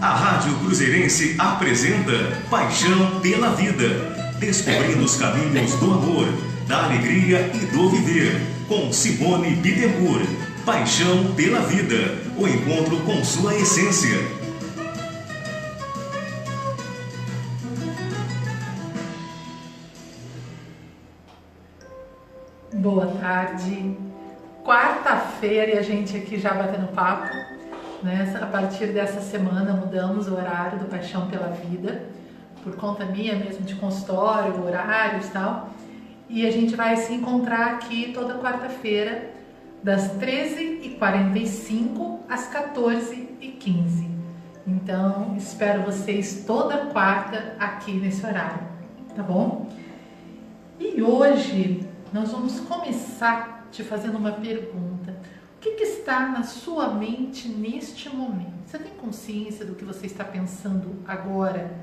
A Rádio Cruzeirense apresenta Paixão pela Vida. Descobrindo os caminhos do amor, da alegria e do viver. Com Simone Bittencourt. Paixão pela Vida. O encontro com sua essência. Boa tarde. Quarta-feira e a gente aqui já batendo papo. Né? A partir dessa semana mudamos o horário do Paixão pela Vida, por conta minha mesmo de consultório, horários e tal. E a gente vai se encontrar aqui toda quarta-feira, das 13h45 às 14h15. Então, espero vocês toda quarta aqui nesse horário, tá bom? E hoje nós vamos começar te fazendo uma pergunta. O que, que, está na sua mente neste momento? Você tem consciência do que você está pensando agora?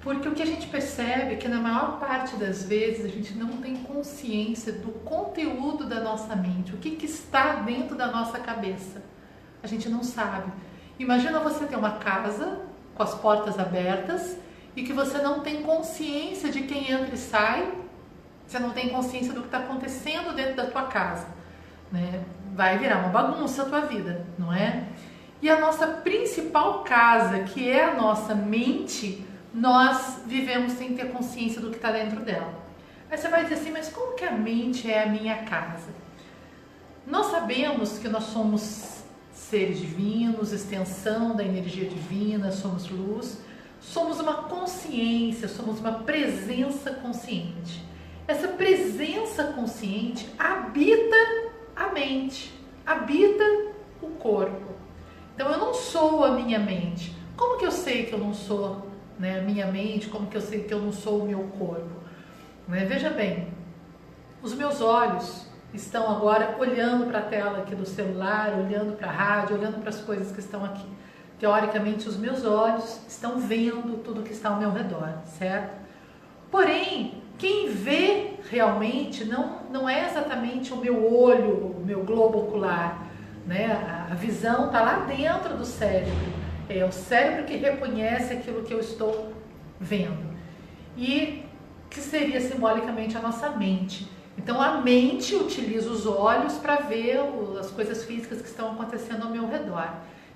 Porque o que a gente percebe é que na maior parte das vezes a gente não tem consciência do conteúdo da nossa mente, o que, que está dentro da nossa cabeça. A gente não sabe. Imagina você ter uma casa com as portas abertas e que você não tem consciência de quem entra e sai você não tem consciência do que está acontecendo dentro da tua casa. Né? Vai virar uma bagunça a tua vida, não é? E a nossa principal casa, que é a nossa mente, nós vivemos sem ter consciência do que está dentro dela. Aí você vai dizer assim, mas como que a mente é a minha casa? Nós sabemos que nós somos seres divinos, extensão da energia divina, somos luz, somos uma consciência, somos uma presença consciente. Essa presença consciente habita a mente, habita o corpo. Então eu não sou a minha mente. Como que eu sei que eu não sou né, a minha mente? Como que eu sei que eu não sou o meu corpo? Né? Veja bem, os meus olhos estão agora olhando para a tela aqui do celular, olhando para a rádio, olhando para as coisas que estão aqui. Teoricamente, os meus olhos estão vendo tudo que está ao meu redor, certo? Porém, quem vê realmente não, não é exatamente o meu olho, o meu globo ocular. Né? A, a visão está lá dentro do cérebro. É o cérebro que reconhece aquilo que eu estou vendo. E que seria simbolicamente a nossa mente. Então a mente utiliza os olhos para ver as coisas físicas que estão acontecendo ao meu redor.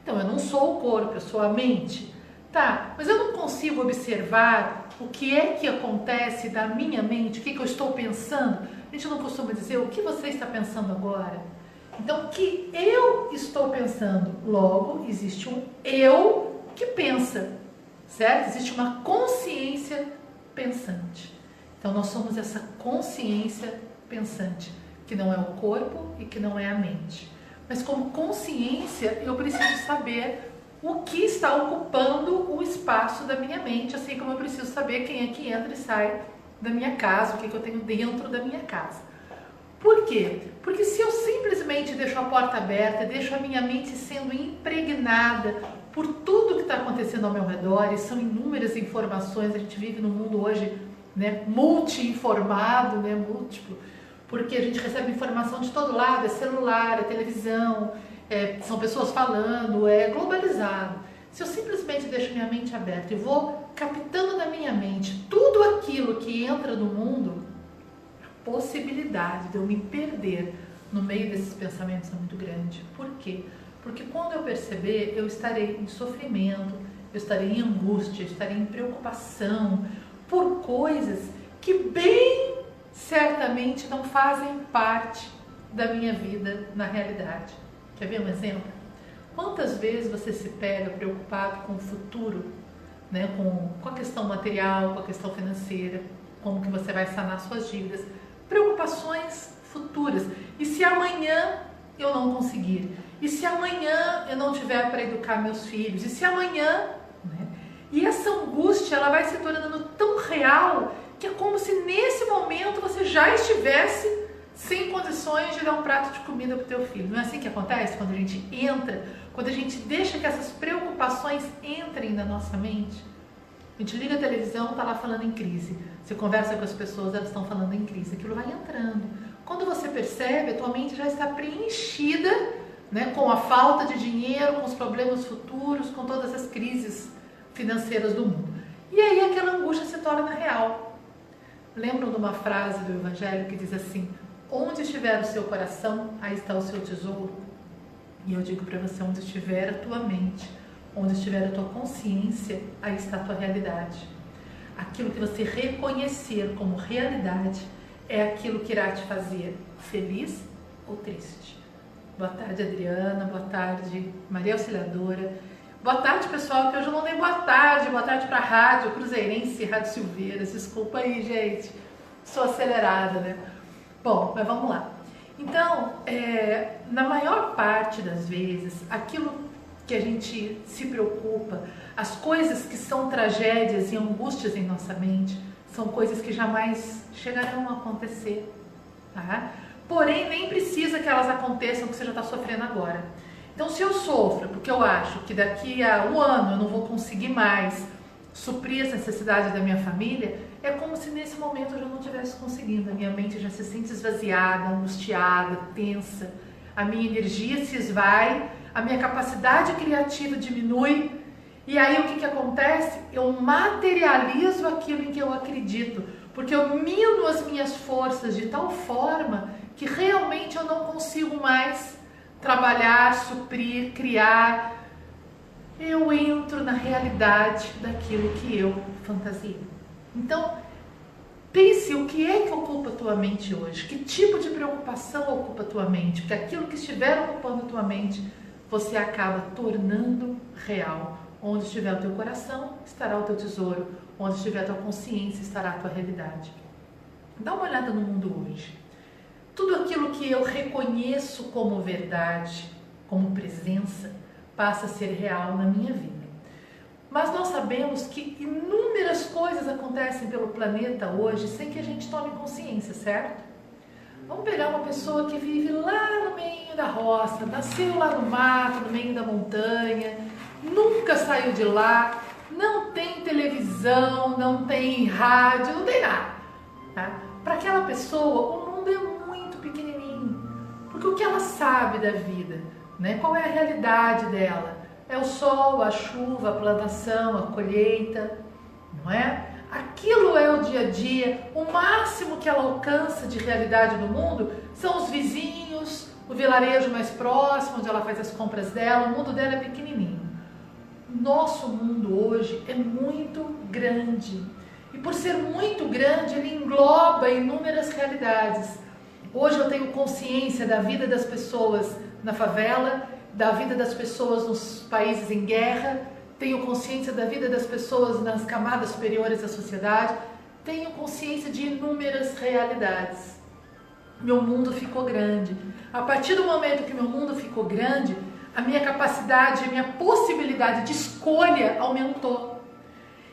Então eu não sou o corpo, eu sou a mente. Tá, mas eu não consigo observar o que é que acontece da minha mente, o que, que eu estou pensando. A gente não costuma dizer o que você está pensando agora. Então, o que eu estou pensando? Logo, existe um eu que pensa, certo? Existe uma consciência pensante. Então, nós somos essa consciência pensante, que não é o corpo e que não é a mente. Mas, como consciência, eu preciso saber o que está ocupando o espaço da minha mente, assim como eu preciso saber quem é que entra e sai da minha casa, o que, é que eu tenho dentro da minha casa. Por quê? Porque se eu simplesmente deixo a porta aberta, deixo a minha mente sendo impregnada por tudo que está acontecendo ao meu redor, e são inúmeras informações, a gente vive num mundo hoje né, multi-informado, né, múltiplo, porque a gente recebe informação de todo lado, é celular, é televisão, é, são pessoas falando, é globalizado. Se eu simplesmente deixo minha mente aberta e vou captando na minha mente tudo aquilo que entra no mundo, a possibilidade de eu me perder no meio desses pensamentos é muito grande. Por quê? Porque quando eu perceber, eu estarei em sofrimento, eu estarei em angústia, eu estarei em preocupação por coisas que bem certamente não fazem parte da minha vida na realidade. Quer ver um exemplo? Quantas vezes você se pega preocupado com o futuro, né? com, com a questão material, com a questão financeira, como que você vai sanar suas dívidas, preocupações futuras. E se amanhã eu não conseguir? E se amanhã eu não tiver para educar meus filhos? E se amanhã, né? E essa angústia ela vai se tornando tão real que é como se nesse momento você já estivesse sem condições de dar um prato de comida para o teu filho. Não é assim que acontece quando a gente entra, quando a gente deixa que essas preocupações entrem na nossa mente? A gente liga a televisão, está lá falando em crise. Você conversa com as pessoas, elas estão falando em crise. Aquilo vai entrando. Quando você percebe, a tua mente já está preenchida né? com a falta de dinheiro, com os problemas futuros, com todas as crises financeiras do mundo. E aí aquela angústia se torna real. Lembram de uma frase do Evangelho que diz assim: Onde estiver o seu coração, aí está o seu tesouro. E eu digo para você: onde estiver a tua mente, onde estiver a tua consciência, aí está a tua realidade. Aquilo que você reconhecer como realidade é aquilo que irá te fazer feliz ou triste. Boa tarde, Adriana. Boa tarde, Maria Auxiliadora. Boa tarde, pessoal, que hoje eu não dei boa tarde. Boa tarde para a Rádio Cruzeirense, Rádio Silveiras. Desculpa aí, gente. Sou acelerada, né? Bom, mas vamos lá. Então, é, na maior parte das vezes, aquilo que a gente se preocupa, as coisas que são tragédias e angústias em nossa mente, são coisas que jamais chegarão a acontecer. Tá? Porém, nem precisa que elas aconteçam que você já está sofrendo agora. Então, se eu sofro porque eu acho que daqui a um ano eu não vou conseguir mais suprir as necessidades da minha família, é como se nesse momento eu já não estivesse conseguindo. A minha mente já se sente esvaziada, angustiada, tensa. A minha energia se esvai, a minha capacidade criativa diminui. E aí o que, que acontece? Eu materializo aquilo em que eu acredito, porque eu mino as minhas forças de tal forma que realmente eu não consigo mais trabalhar, suprir, criar. Eu entro na realidade daquilo que eu fantasio. Então, pense o que é que ocupa a tua mente hoje, que tipo de preocupação ocupa a tua mente, porque aquilo que estiver ocupando a tua mente, você acaba tornando real. Onde estiver o teu coração, estará o teu tesouro. Onde estiver a tua consciência, estará a tua realidade. Dá uma olhada no mundo hoje. Tudo aquilo que eu reconheço como verdade, como presença, passa a ser real na minha vida. Mas nós sabemos que inúmeras coisas acontecem pelo planeta hoje sem que a gente tome consciência, certo? Vamos pegar uma pessoa que vive lá no meio da roça, nasceu lá no mato, no meio da montanha, nunca saiu de lá, não tem televisão, não tem rádio, não tem nada. Tá? Para aquela pessoa, o mundo é muito pequenininho, porque o que ela sabe da vida, né? qual é a realidade dela? É o sol, a chuva, a plantação, a colheita, não é? Aquilo é o dia a dia, o máximo que ela alcança de realidade no mundo são os vizinhos, o vilarejo mais próximo, onde ela faz as compras dela, o mundo dela é pequenininho. Nosso mundo hoje é muito grande. E por ser muito grande, ele engloba inúmeras realidades. Hoje eu tenho consciência da vida das pessoas na favela, da vida das pessoas nos países em guerra, tenho consciência da vida das pessoas nas camadas superiores da sociedade, tenho consciência de inúmeras realidades. Meu mundo ficou grande. A partir do momento que meu mundo ficou grande, a minha capacidade, a minha possibilidade de escolha aumentou.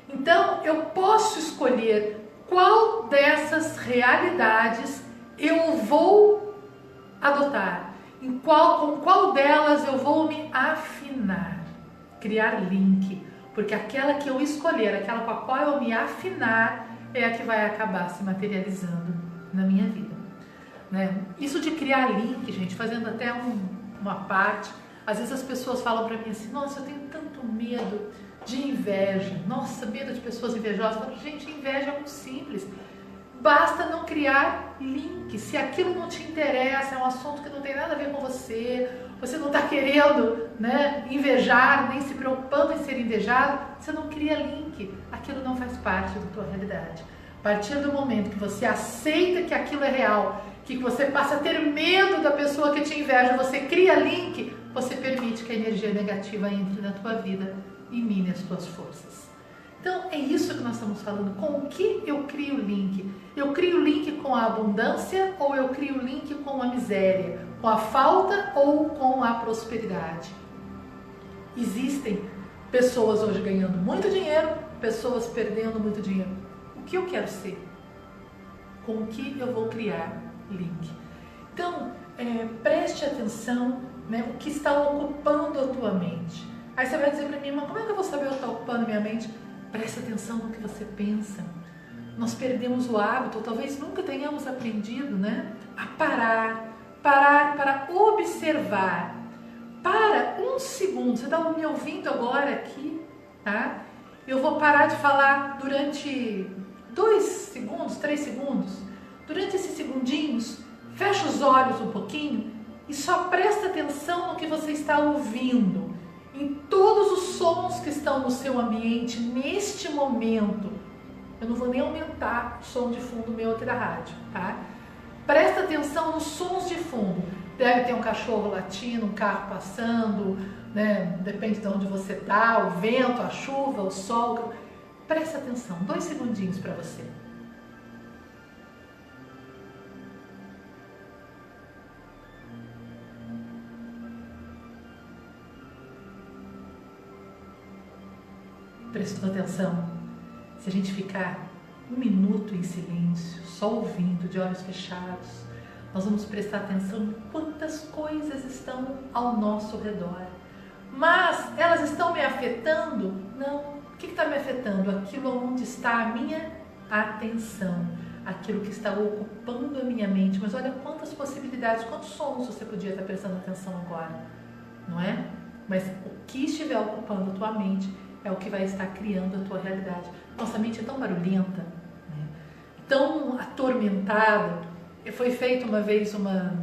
Então, eu posso escolher qual dessas realidades eu vou adotar, em qual, com qual delas eu vou me afinar, criar link, porque aquela que eu escolher, aquela com a qual eu me afinar, é a que vai acabar se materializando na minha vida. Né? Isso de criar link, gente, fazendo até um, uma parte às vezes as pessoas falam para mim assim: nossa, eu tenho tanto medo de inveja. Nossa, medo de pessoas invejosas. Eu falo, gente, inveja é muito simples. Basta não criar link. Se aquilo não te interessa, é um assunto que não tem nada a ver com você, você não está querendo né, invejar, nem se preocupando em ser invejado, você não cria link. Aquilo não faz parte da tua realidade. A partir do momento que você aceita que aquilo é real, que você passa a ter medo da pessoa que te inveja, você cria link, você permite que a energia negativa entre na tua vida e mine as tuas forças. Então é isso que nós estamos falando. Com o que eu crio link? Eu crio link com a abundância ou eu crio link com a miséria? Com a falta ou com a prosperidade? Existem pessoas hoje ganhando muito dinheiro, pessoas perdendo muito dinheiro. O que eu quero ser? Com o que eu vou criar link? Então, é, preste atenção né, o que está ocupando a tua mente. Aí você vai dizer para mim, mas como é que eu vou saber o que está ocupando minha mente? Preste atenção no que você pensa. Nós perdemos o hábito, talvez nunca tenhamos aprendido, né? A parar, parar para observar, alguns segundos, você está me ouvindo agora aqui, tá? Eu vou parar de falar durante dois segundos, três segundos. Durante esses segundinhos, fecha os olhos um pouquinho e só presta atenção no que você está ouvindo, em todos os sons que estão no seu ambiente neste momento. Eu não vou nem aumentar o som de fundo meu aqui da rádio, tá? Presta atenção nos sons de fundo. Deve ter um cachorro latindo, um carro passando, né? depende de onde você está, o vento, a chuva, o sol. Presta atenção, dois segundinhos para você. Prestou atenção? Se a gente ficar um minuto em silêncio, só ouvindo, de olhos fechados, nós vamos prestar atenção em quantas coisas estão ao nosso redor. Mas elas estão me afetando? Não. O que está me afetando? Aquilo onde está a minha atenção, aquilo que está ocupando a minha mente. Mas olha quantas possibilidades, quantos sons você podia estar prestando atenção agora, não é? Mas o que estiver ocupando a tua mente é o que vai estar criando a tua realidade. Nossa mente é tão barulhenta, né? tão atormentada. Foi feita uma vez uma,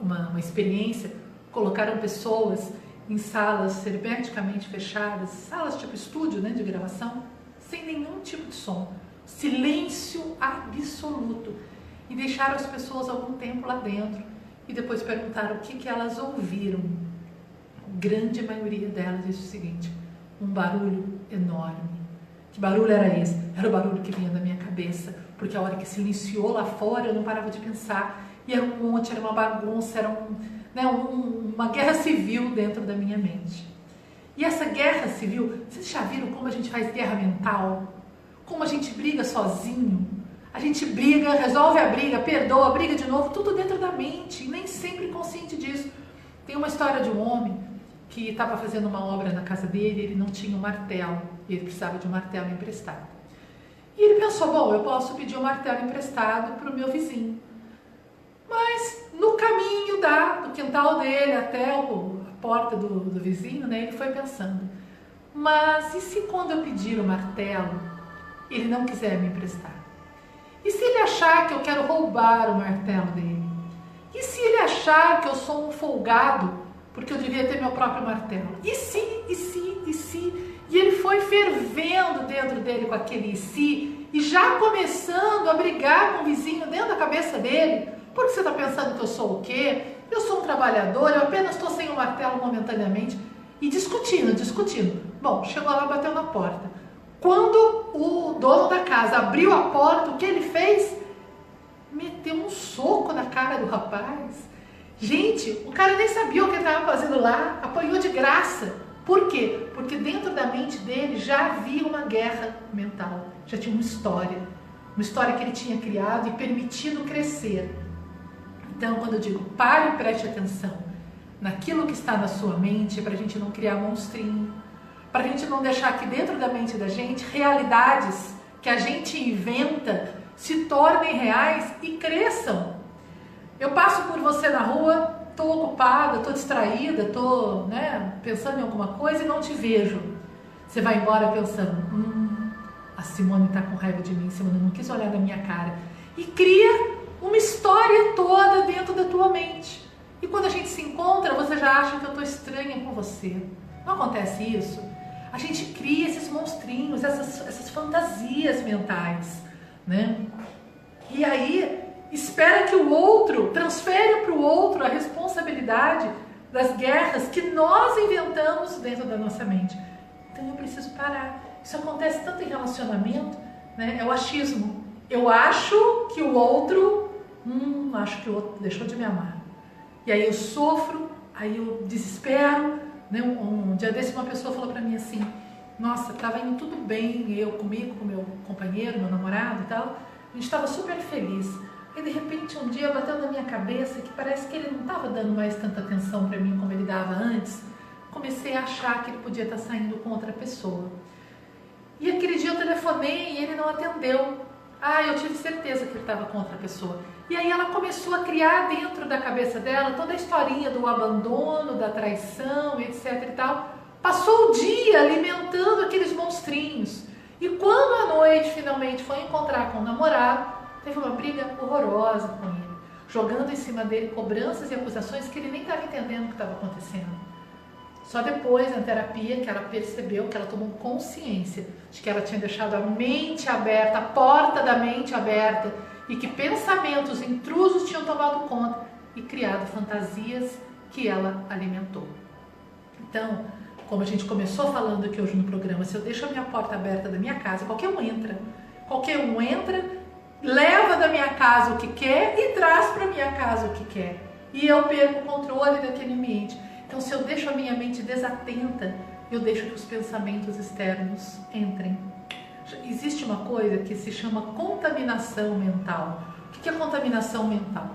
uma, uma experiência, colocaram pessoas em salas hermeticamente fechadas, salas tipo estúdio né, de gravação, sem nenhum tipo de som, silêncio absoluto. E deixaram as pessoas algum tempo lá dentro e depois perguntaram o que, que elas ouviram. A grande maioria delas disse o seguinte: um barulho enorme. Que barulho era esse? Era o barulho que vinha da minha cabeça, porque a hora que silenciou lá fora eu não parava de pensar. E era um monte, era uma bagunça, era um, né, um, uma guerra civil dentro da minha mente. E essa guerra civil, vocês já viram como a gente faz guerra mental? Como a gente briga sozinho? A gente briga, resolve a briga, perdoa, briga de novo, tudo dentro da mente, nem sempre consciente disso. Tem uma história de um homem que estava fazendo uma obra na casa dele, ele não tinha um martelo, e ele precisava de um martelo emprestado. E ele pensou, bom, eu posso pedir um martelo emprestado para o meu vizinho. Mas no caminho da, do quintal dele até o, a porta do, do vizinho, né, ele foi pensando, mas e se quando eu pedir o martelo, ele não quiser me emprestar? E se ele achar que eu quero roubar o martelo dele? E se ele achar que eu sou um folgado porque eu devia ter meu próprio martelo. E se, e se, e se. E ele foi fervendo dentro dele com aquele e se, e já começando a brigar com o vizinho dentro da cabeça dele. Porque você está pensando que eu sou o quê? Eu sou um trabalhador, eu apenas estou sem o martelo momentaneamente. E discutindo, discutindo. Bom, chegou lá, bateu na porta. Quando o dono da casa abriu a porta, o que ele fez? Meteu um soco na cara do rapaz Gente, o cara nem sabia o que estava fazendo lá, apanhou de graça. Por quê? Porque dentro da mente dele já havia uma guerra mental, já tinha uma história, uma história que ele tinha criado e permitido crescer. Então, quando eu digo pare e preste atenção naquilo que está na sua mente, para a gente não criar monstrinho, para a gente não deixar aqui dentro da mente da gente realidades que a gente inventa se tornem reais e cresçam eu passo por você na rua, estou ocupada, estou distraída, estou né, pensando em alguma coisa e não te vejo. Você vai embora pensando, hum, a Simone está com raiva de mim, Simone não quis olhar na minha cara. E cria uma história toda dentro da tua mente. E quando a gente se encontra, você já acha que eu estou estranha com você. Não acontece isso? A gente cria esses monstrinhos, essas, essas fantasias mentais, né? E aí espera que o outro, transfere para o outro a responsabilidade das guerras que nós inventamos dentro da nossa mente. Então eu preciso parar. Isso acontece tanto em relacionamento, né? É o achismo. Eu acho que o outro, hum, acho que o outro deixou de me amar. E aí eu sofro, aí eu desespero. Né? Um, um dia desse uma pessoa falou para mim assim: Nossa, estava indo tudo bem, eu comigo, com meu companheiro, meu namorado e tal. A gente estava super feliz. E de repente um dia bateu na minha cabeça que parece que ele não estava dando mais tanta atenção para mim como ele dava antes. Comecei a achar que ele podia estar tá saindo com outra pessoa. E aquele dia eu telefonei e ele não atendeu. Ah, eu tive certeza que ele estava com outra pessoa. E aí ela começou a criar dentro da cabeça dela toda a historinha do abandono, da traição, etc e tal. Passou o dia alimentando aqueles monstrinhos. E quando a noite finalmente foi encontrar com o namorado, teve uma briga horrorosa com ele, jogando em cima dele cobranças e acusações que ele nem estava entendendo o que estava acontecendo. Só depois, na terapia, que ela percebeu, que ela tomou consciência de que ela tinha deixado a mente aberta, a porta da mente aberta, e que pensamentos intrusos tinham tomado conta e criado fantasias que ela alimentou. Então, como a gente começou falando aqui hoje no programa, se eu deixo a minha porta aberta da minha casa, qualquer um entra. Qualquer um entra, leva da minha casa o que quer e traz para minha casa o que quer. E eu perco o controle daquele ambiente. Então, se eu deixo a minha mente desatenta, eu deixo que os pensamentos externos entrem. Existe uma coisa que se chama contaminação mental. O que é contaminação mental?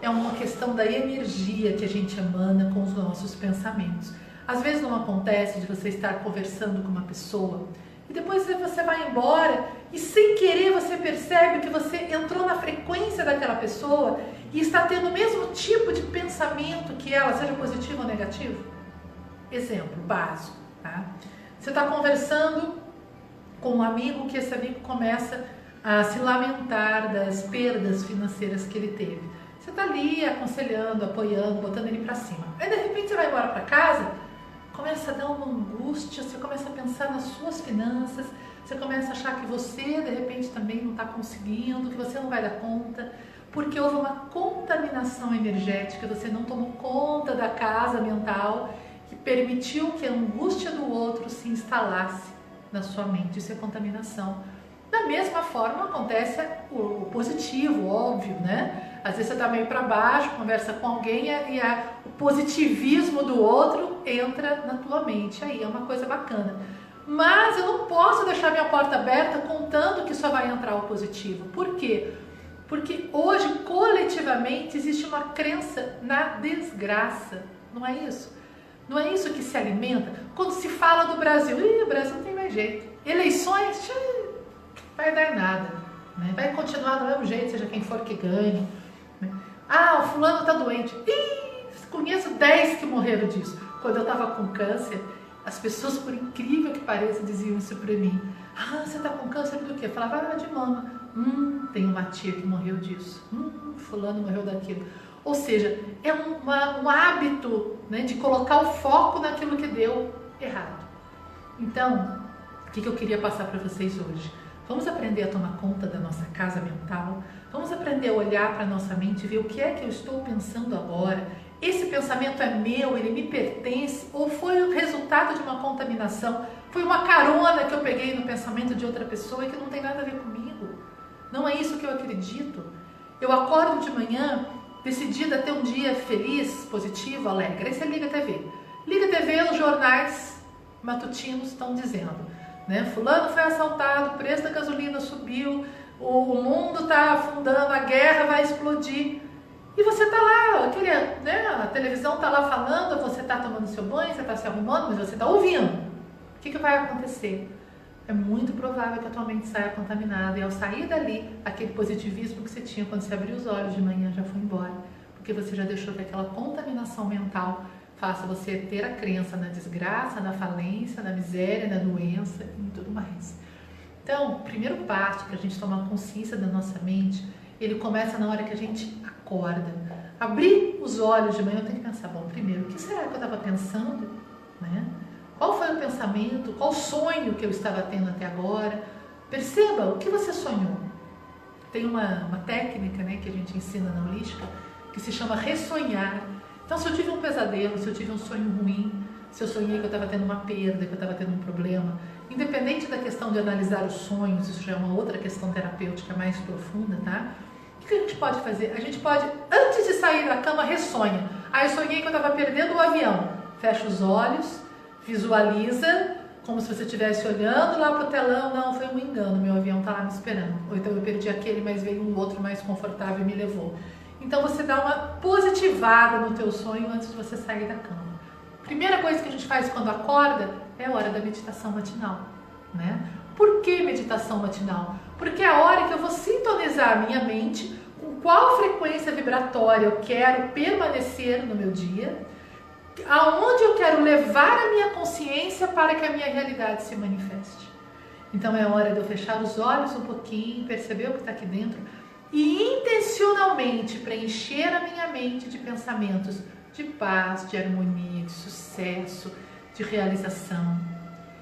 É uma questão da energia que a gente emana com os nossos pensamentos. Às vezes não acontece de você estar conversando com uma pessoa e depois você vai embora e sem querer você percebe que você entrou na frequência daquela pessoa e está tendo o mesmo tipo de pensamento que ela, seja positivo ou negativo? Exemplo básico, tá? Você está conversando com um amigo que esse amigo começa a se lamentar das perdas financeiras que ele teve. Você está ali aconselhando, apoiando, botando ele para cima. Aí de repente você vai embora para casa, começa a dar uma angústia, você começa a pensar nas suas finanças, você começa a achar que você de repente também não está conseguindo, que você não vai dar conta porque houve uma contaminação energética, você não tomou conta da casa mental que permitiu que a angústia do outro se instalasse na sua mente. Isso é contaminação. Da mesma forma acontece o positivo, óbvio, né? Às vezes você está meio para baixo, conversa com alguém e a, o positivismo do outro entra na tua mente. Aí é uma coisa bacana. Mas eu não posso deixar minha porta aberta contando que só vai entrar o positivo. Por quê? Porque hoje, coletivamente, existe uma crença na desgraça, não é isso? Não é isso que se alimenta? Quando se fala do Brasil, Ih, o Brasil não tem mais jeito. Eleições, tchim, vai dar nada. Né? Vai continuar do mesmo jeito, seja quem for que ganhe. Ah, o fulano está doente. Ih, conheço 10 que morreram disso. Quando eu estava com câncer, as pessoas, por incrível que pareça, diziam isso para mim. Ah, você está com câncer do quê? Eu falava, ah, de mama. Hum, tem uma tia que morreu disso. Hum, fulano morreu daquilo. Ou seja, é uma, um hábito né, de colocar o foco naquilo que deu errado. Então, o que, que eu queria passar para vocês hoje? Vamos aprender a tomar conta da nossa casa mental. Vamos aprender a olhar para a nossa mente e ver o que é que eu estou pensando agora. Esse pensamento é meu, ele me pertence ou foi o resultado de uma contaminação? Foi uma carona que eu peguei no pensamento de outra pessoa e que não tem nada a ver comigo? Não é isso que eu acredito. Eu acordo de manhã decidida a ter um dia feliz, positivo, alegre. Aí você liga a TV. Liga a TV, os jornais matutinos estão dizendo, né? Fulano foi assaltado, o preço da gasolina subiu, o, mundo está afundando, a guerra vai explodir. E você está lá, aquele, né, a televisão está lá falando, você está tomando seu banho, você está se arrumando, mas você está ouvindo. O que, que vai acontecer? é muito provável que a tua mente saia contaminada. E ao sair dali, aquele positivismo que você tinha quando você abriu os olhos de manhã já foi embora. Porque você já deixou que aquela contaminação mental faça você ter a crença na desgraça, na falência, na miséria, na doença e tudo mais. Então, o primeiro passo para a gente tomar consciência da nossa mente, ele começa na hora que a gente acorda. Abrir os olhos de manhã, eu tenho que pensar, bom, primeiro, o que será que eu estava pensando? Né? Qual foi o pensamento? Qual sonho que eu estava tendo até agora? Perceba o que você sonhou. Tem uma, uma técnica né, que a gente ensina na holística que se chama ressonhar. Então, se eu tive um pesadelo, se eu tive um sonho ruim, se eu sonhei que eu estava tendo uma perda, que eu estava tendo um problema, independente da questão de analisar os sonhos, isso já é uma outra questão terapêutica mais profunda, tá? O que a gente pode fazer? A gente pode, antes de sair da cama, ressonha. Ah, eu sonhei que eu estava perdendo o avião. Fecha os olhos, Visualiza como se você estivesse olhando lá para o telão. Não, foi um engano, meu avião está lá me esperando. Ou então eu perdi aquele, mas veio um outro mais confortável e me levou. Então você dá uma positivada no teu sonho antes de você sair da cama. Primeira coisa que a gente faz quando acorda é a hora da meditação matinal, né? Por que meditação matinal? Porque é a hora que eu vou sintonizar a minha mente com qual frequência vibratória eu quero permanecer no meu dia, aonde eu quero levar a minha consciência para que a minha realidade se manifeste. Então é hora de eu fechar os olhos um pouquinho, perceber o que está aqui dentro e intencionalmente preencher a minha mente de pensamentos de paz, de harmonia, de sucesso, de realização.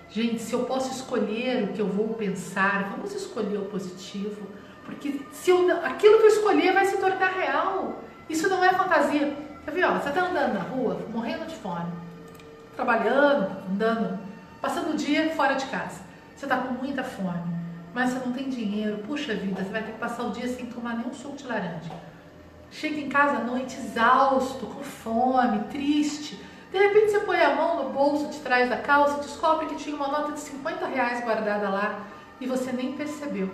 Gente, se eu posso escolher o que eu vou pensar, vamos escolher o positivo, porque se eu, aquilo que eu escolher vai se tornar real. Isso não é fantasia. Quer ver, ó, você está andando na rua, morrendo de fome, trabalhando, andando, passando o dia fora de casa. Você está com muita fome, mas você não tem dinheiro. Puxa vida, você vai ter que passar o dia sem tomar nenhum suco de laranja. Chega em casa à noite exausto, com fome, triste. De repente você põe a mão no bolso de trás da calça e descobre que tinha uma nota de 50 reais guardada lá e você nem percebeu.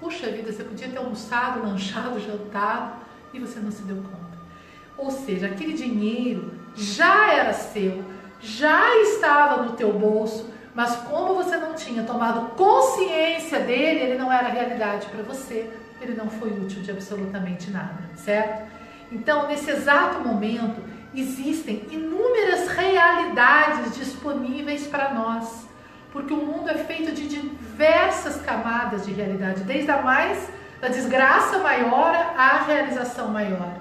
Puxa vida, você podia ter almoçado, lanchado, jantado e você não se deu conta. Ou seja, aquele dinheiro já era seu, já estava no teu bolso, mas como você não tinha tomado consciência dele, ele não era realidade para você ele não foi útil de absolutamente nada, certo? Então, nesse exato momento, existem inúmeras realidades disponíveis para nós, porque o mundo é feito de diversas camadas de realidade, desde a mais da desgraça maior à realização maior.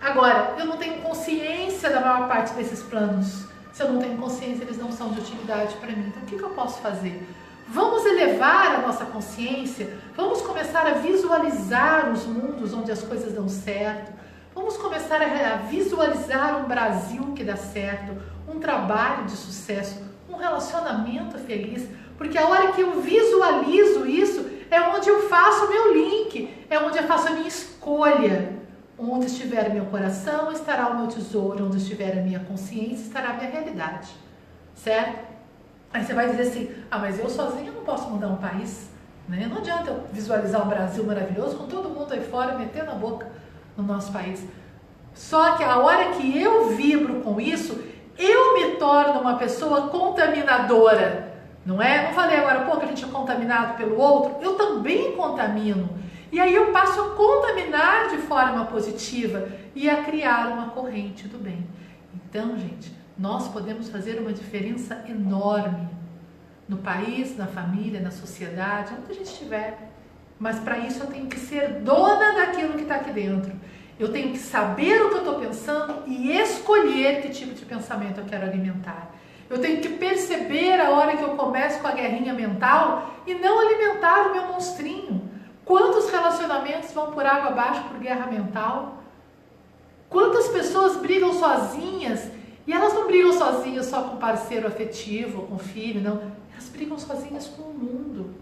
Agora, eu não tenho consciência da maior parte desses planos. Se eu não tenho consciência, eles não são de utilidade para mim. Então, o que, que eu posso fazer? Vamos elevar a nossa consciência, vamos começar a visualizar os mundos onde as coisas dão certo, vamos começar a visualizar um Brasil que dá certo, um trabalho de sucesso, um relacionamento feliz, porque a hora que eu visualizo isso é onde eu faço o meu link, é onde eu faço a minha escolha. Onde estiver meu coração, estará o meu tesouro, onde estiver a minha consciência, estará a minha realidade. Certo? Aí você vai dizer assim: ah, mas eu sozinho não posso mudar um país. Né? Não adianta eu visualizar um Brasil maravilhoso com todo mundo aí fora metendo a boca no nosso país. Só que a hora que eu vibro com isso, eu me torno uma pessoa contaminadora. Não é? Não falei agora, pô, que a gente é contaminado pelo outro? Eu também contamino. E aí eu passo a contaminar de forma positiva e a criar uma corrente do bem. Então, gente, nós podemos fazer uma diferença enorme no país, na família, na sociedade, onde a gente estiver. Mas para isso eu tenho que ser dona daquilo que está aqui dentro. Eu tenho que saber o que eu estou pensando e escolher que tipo de pensamento eu quero alimentar. Eu tenho que perceber a hora que eu começo com a guerrinha mental e não alimentar o meu monstrinho. Quantos relacionamentos vão por água abaixo por guerra mental? Quantas pessoas brigam sozinhas e elas não brigam sozinhas só com parceiro afetivo, com filho, não. Elas brigam sozinhas com o mundo.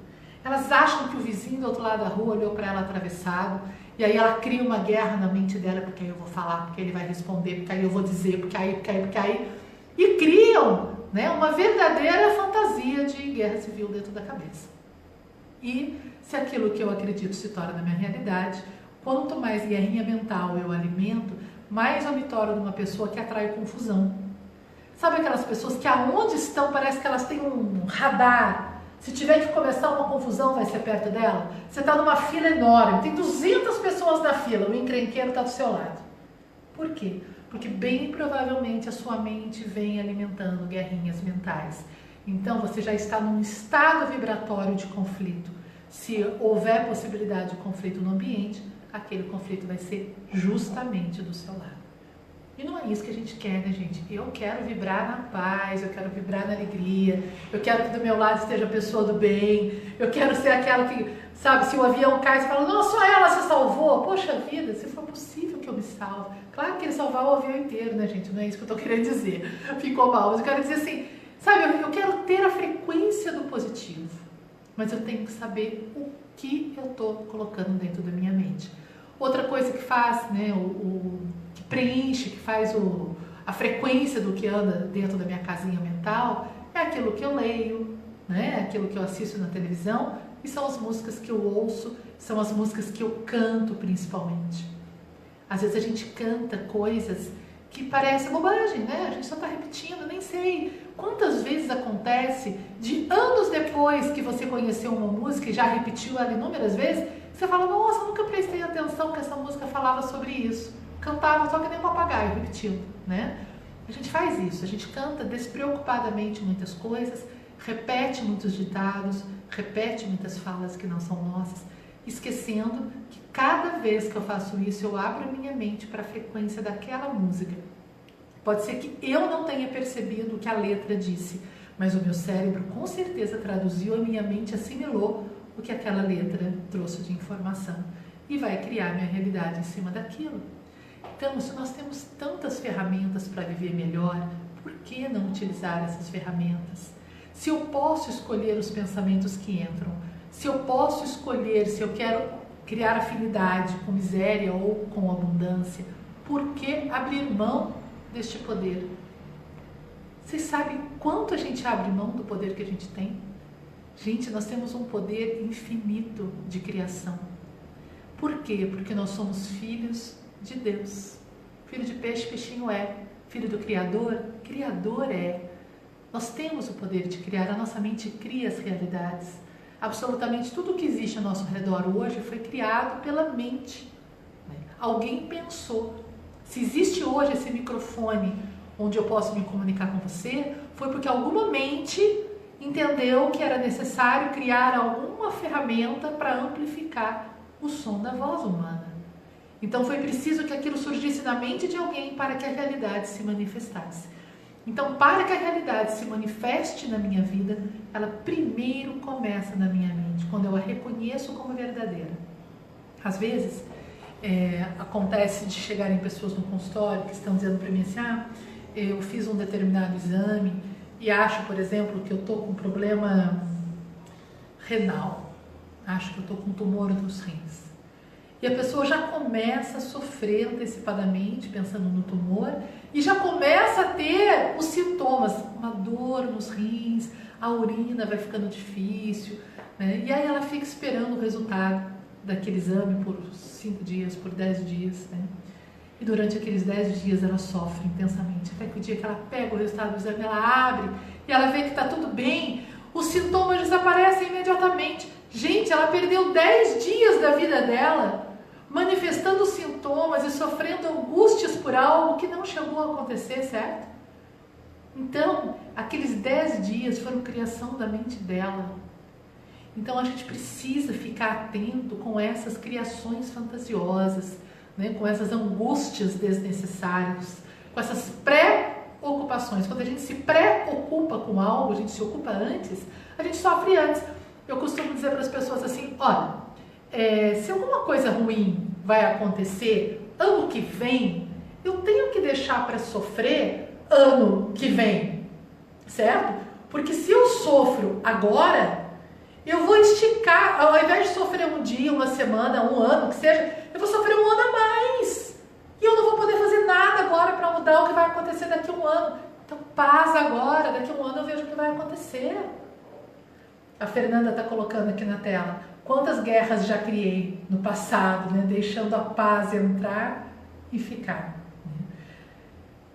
Elas acham que o vizinho do outro lado da rua olhou para ela atravessado, e aí ela cria uma guerra na mente dela, porque aí eu vou falar, porque ele vai responder, porque aí eu vou dizer, porque aí, porque aí, porque aí. E criam né, uma verdadeira fantasia de guerra civil dentro da cabeça. E se aquilo que eu acredito se torna na minha realidade, quanto mais guerrinha mental eu alimento, mais eu me torno uma pessoa que atrai confusão. Sabe aquelas pessoas que aonde estão parece que elas têm um radar. Se tiver que começar uma confusão, vai ser perto dela. Você está numa fila enorme, tem 200 pessoas na fila, o encrenqueiro está do seu lado. Por quê? Porque bem provavelmente a sua mente vem alimentando guerrinhas mentais. Então você já está num estado vibratório de conflito. Se houver possibilidade de conflito no ambiente, aquele conflito vai ser justamente do seu lado. E não é isso que a gente quer, né, gente? Eu quero vibrar na paz, eu quero vibrar na alegria, eu quero que do meu lado esteja a pessoa do bem, eu quero ser aquela que, sabe, se o avião cai, você fala, não, só ela se salvou. Poxa vida, se for possível que eu me salve. Claro que ele salvar o avião inteiro, né, gente? Não é isso que eu tô querendo dizer. Ficou mal, mas eu quero dizer assim, sabe, eu quero ter a frequência do positivo, mas eu tenho que saber o que eu estou colocando dentro da minha mente. Outra coisa que faz, né, o, o que preenche, que faz o, a frequência do que anda dentro da minha casinha mental é aquilo que eu leio, né, aquilo que eu assisto na televisão e são as músicas que eu ouço, são as músicas que eu canto principalmente. Às vezes a gente canta coisas que parecem bobagem, né? A gente só está repetindo, nem sei quantas vezes acontece de anos depois que você conheceu uma música e já repetiu ela inúmeras vezes, Você fala, nossa, nunca prestei atenção que essa música falava sobre isso. Cantava só que nem um papagaio repetindo, né? A gente faz isso, a gente canta despreocupadamente muitas coisas, repete muitos ditados, repete muitas falas que não são nossas, esquecendo que cada vez que eu faço isso, eu abro a minha mente para a frequência daquela música. Pode ser que eu não tenha percebido o que a letra disse, mas o meu cérebro com certeza traduziu, a minha mente assimilou o que aquela letra trouxe de informação e vai criar minha realidade em cima daquilo. Então, se nós temos tantas ferramentas para viver melhor, por que não utilizar essas ferramentas? Se eu posso escolher os pensamentos que entram, se eu posso escolher se eu quero criar afinidade com miséria ou com abundância, por que abrir mão deste poder? Vocês sabem quanto a gente abre mão do poder que a gente tem? Gente, nós temos um poder infinito de criação. Por quê? Porque nós somos filhos de Deus. Filho de peixe, peixinho é. Filho do Criador, Criador é. Nós temos o poder de criar, a nossa mente cria as realidades. Absolutamente tudo que existe ao nosso redor hoje foi criado pela mente. Né? Alguém pensou. Se existe hoje esse microfone onde eu posso me comunicar com você, foi porque alguma mente entendeu que era necessário criar alguma ferramenta para amplificar o som da voz humana. Então foi preciso que aquilo surgisse na mente de alguém para que a realidade se manifestasse. Então, para que a realidade se manifeste na minha vida, ela primeiro começa na minha mente, quando eu a reconheço como verdadeira. Às vezes, é, acontece de chegarem pessoas no consultório que estão dizendo para mim assim: ah, eu fiz um determinado exame e acho, por exemplo, que eu estou com problema renal, acho que eu estou com tumor nos rins. E a pessoa já começa a sofrer antecipadamente, pensando no tumor, e já começa a ter os sintomas, uma dor nos rins, a urina vai ficando difícil, né? e aí ela fica esperando o resultado daquele exame por cinco dias, por dez dias, né? E durante aqueles dez dias ela sofre intensamente, até que o dia que ela pega o resultado do exame, ela abre e ela vê que está tudo bem, os sintomas desaparecem imediatamente. Gente, ela perdeu dez dias da vida dela manifestando sintomas e sofrendo angústias por algo que não chegou a acontecer, certo? Então, aqueles dez dias foram criação da mente dela. Então, a gente precisa ficar atento com essas criações fantasiosas, né? com essas angústias desnecessárias, com essas pré-ocupações. Quando a gente se preocupa com algo, a gente se ocupa antes, a gente sofre antes. Eu costumo dizer para as pessoas assim: olha, é, se alguma coisa ruim vai acontecer ano que vem, eu tenho que deixar para sofrer ano que vem, certo? Porque se eu sofro agora, eu vou esticar, ao invés de sofrer um dia, uma semana, um ano, que seja, eu vou sofrer um ano a mais. E eu não vou poder fazer nada agora para mudar o que vai acontecer daqui a um ano. Então, paz agora, daqui a um ano eu vejo o que vai acontecer. A Fernanda está colocando aqui na tela. Quantas guerras já criei no passado, né? deixando a paz entrar e ficar. Né?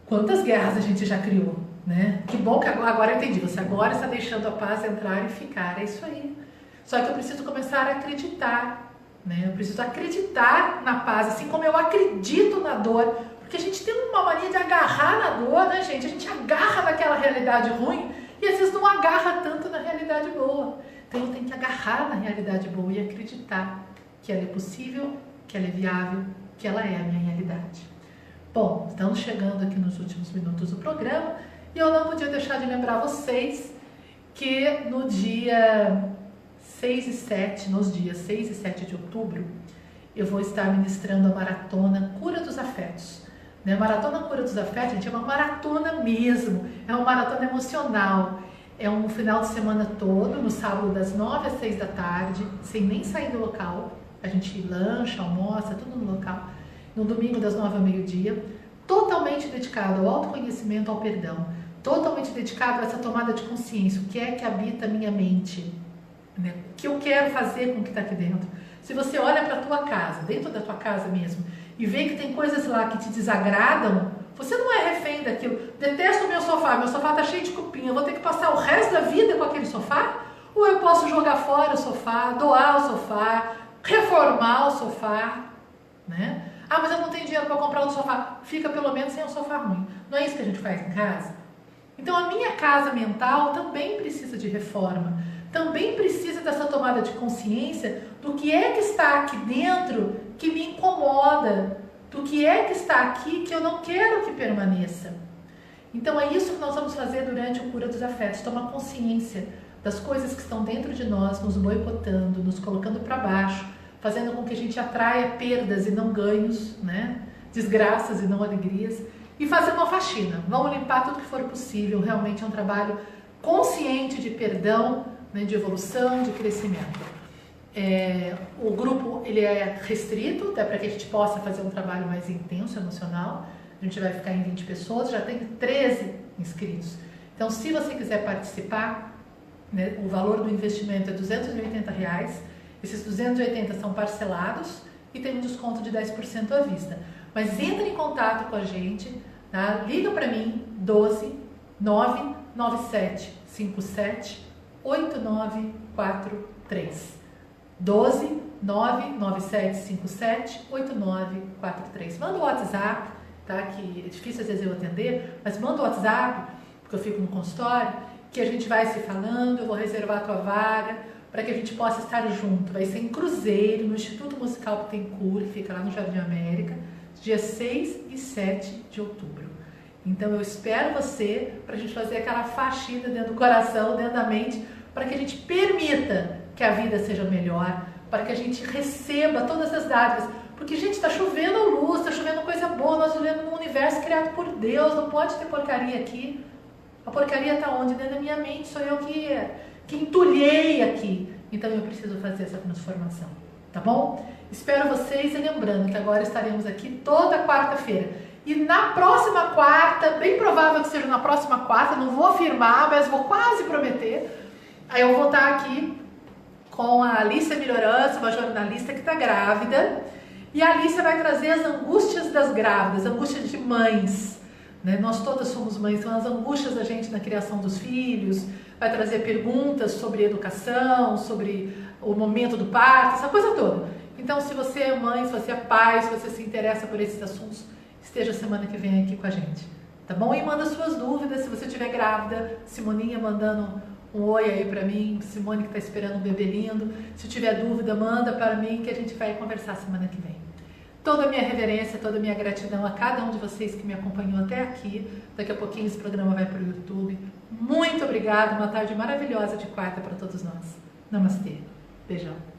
Quantas guerras a gente já criou, né? Que bom que agora, agora eu entendi. Você agora está deixando a paz entrar e ficar. É isso aí. Só que eu preciso começar a acreditar, né? Eu preciso acreditar na paz, assim como eu acredito na dor. Porque a gente tem uma mania de agarrar na dor, né, gente? A gente agarra naquela realidade ruim e às vezes não agarra tanto na realidade boa. Então eu tenho que agarrar na realidade boa e acreditar que ela é possível, que ela é viável, que ela é a minha realidade. Bom, estamos chegando aqui nos últimos minutos do programa e eu não podia deixar de lembrar vocês que no dia 6 e 7, nos dias 6 e 7 de outubro, eu vou estar ministrando a maratona Cura dos Afetos. Né? Maratona Cura dos Afetos, gente, é uma maratona mesmo, é uma maratona emocional. É um final de semana todo, no sábado das 9 às 6 da tarde, sem nem sair do local. A gente lancha, almoça, tudo no local. No domingo das 9 ao meio-dia, totalmente dedicado ao autoconhecimento, ao perdão. Totalmente dedicado a essa tomada de consciência. O que é que habita a minha mente? Né? O que eu quero fazer com o que está aqui dentro? Se você olha para a tua casa, dentro da tua casa mesmo, e vê que tem coisas lá que te desagradam, você não é refém daquilo. Detesto o meu sofá, meu sofá está cheio de cupim, eu vou ter que passar o resto da vida com aquele sofá? Ou eu posso jogar fora o sofá, doar o sofá, reformar o sofá, né? Ah, mas eu não tenho dinheiro para comprar um sofá. Fica pelo menos sem um sofá ruim. Não é isso que a gente faz em casa? Então a minha casa mental também precisa de reforma. Também precisa dessa tomada de consciência do que é que está aqui dentro que me incomoda, do que é que está aqui que eu não quero que permaneça. Então é isso que nós vamos fazer durante o Cura dos Afetos, tomar consciência das coisas que estão dentro de nós, nos boicotando, nos colocando para baixo, fazendo com que a gente atraia perdas e não ganhos, né? desgraças e não alegrias, e fazer uma faxina. Vamos limpar tudo que for possível. Realmente é um trabalho consciente de perdão, né? de evolução, de crescimento. É, o grupo ele é restrito, até para que a gente possa fazer um trabalho mais intenso emocional. A gente vai ficar em 20 pessoas, já tem 13 inscritos. Então, se você quiser participar, né, o valor do investimento é 280 reais. Esses 280 são parcelados e tem um desconto de 10% à vista. Mas entre em contato com a gente, tá? liga para mim, 12 997 57 8943. 12 997 57 8943. Manda o WhatsApp, tá? Que é difícil às vezes eu atender, mas manda o WhatsApp, porque eu fico no consultório, que a gente vai se falando, eu vou reservar a tua vaga para que a gente possa estar junto. Vai ser em Cruzeiro, no Instituto Musical Pittencourt, que fica lá no Jardim América, dia 6 e 7 de outubro. Então eu espero você para a gente fazer aquela faxina dentro do coração, dentro da mente, para que a gente permita que a vida seja melhor, para que a gente receba todas as dádivas. Porque, gente, está chovendo luz, está chovendo coisa boa, nós vivemos num universo criado por Deus, não pode ter porcaria aqui. A porcaria está onde? Dentro da minha mente, sou eu que que entulhei aqui. Então eu preciso fazer essa transformação, tá bom? Espero vocês e lembrando que agora estaremos aqui toda quarta-feira. E na próxima quarta, bem provável que seja na próxima quarta, não vou afirmar, mas vou quase prometer. Aí eu vou estar aqui com a Alicia Melhorança, uma jornalista que está grávida. E a Alicia vai trazer as angústias das grávidas, angústias de mães. Né? Nós todas somos mães, são as angústias da gente na criação dos filhos, vai trazer perguntas sobre educação, sobre o momento do parto, essa coisa toda. Então, se você é mãe, se você é pai, se você se interessa por esses assuntos, esteja semana que vem aqui com a gente. Tá bom? E manda suas dúvidas, se você estiver grávida, Simoninha mandando um oi aí para mim, Simone que está esperando um bebê lindo. Se tiver dúvida, manda para mim que a gente vai conversar semana que vem. Toda a minha reverência, toda a minha gratidão a cada um de vocês que me acompanhou até aqui. Daqui a pouquinho esse programa vai para o YouTube. Muito obrigada, uma tarde maravilhosa de quarta para todos nós. Namastê. Beijão.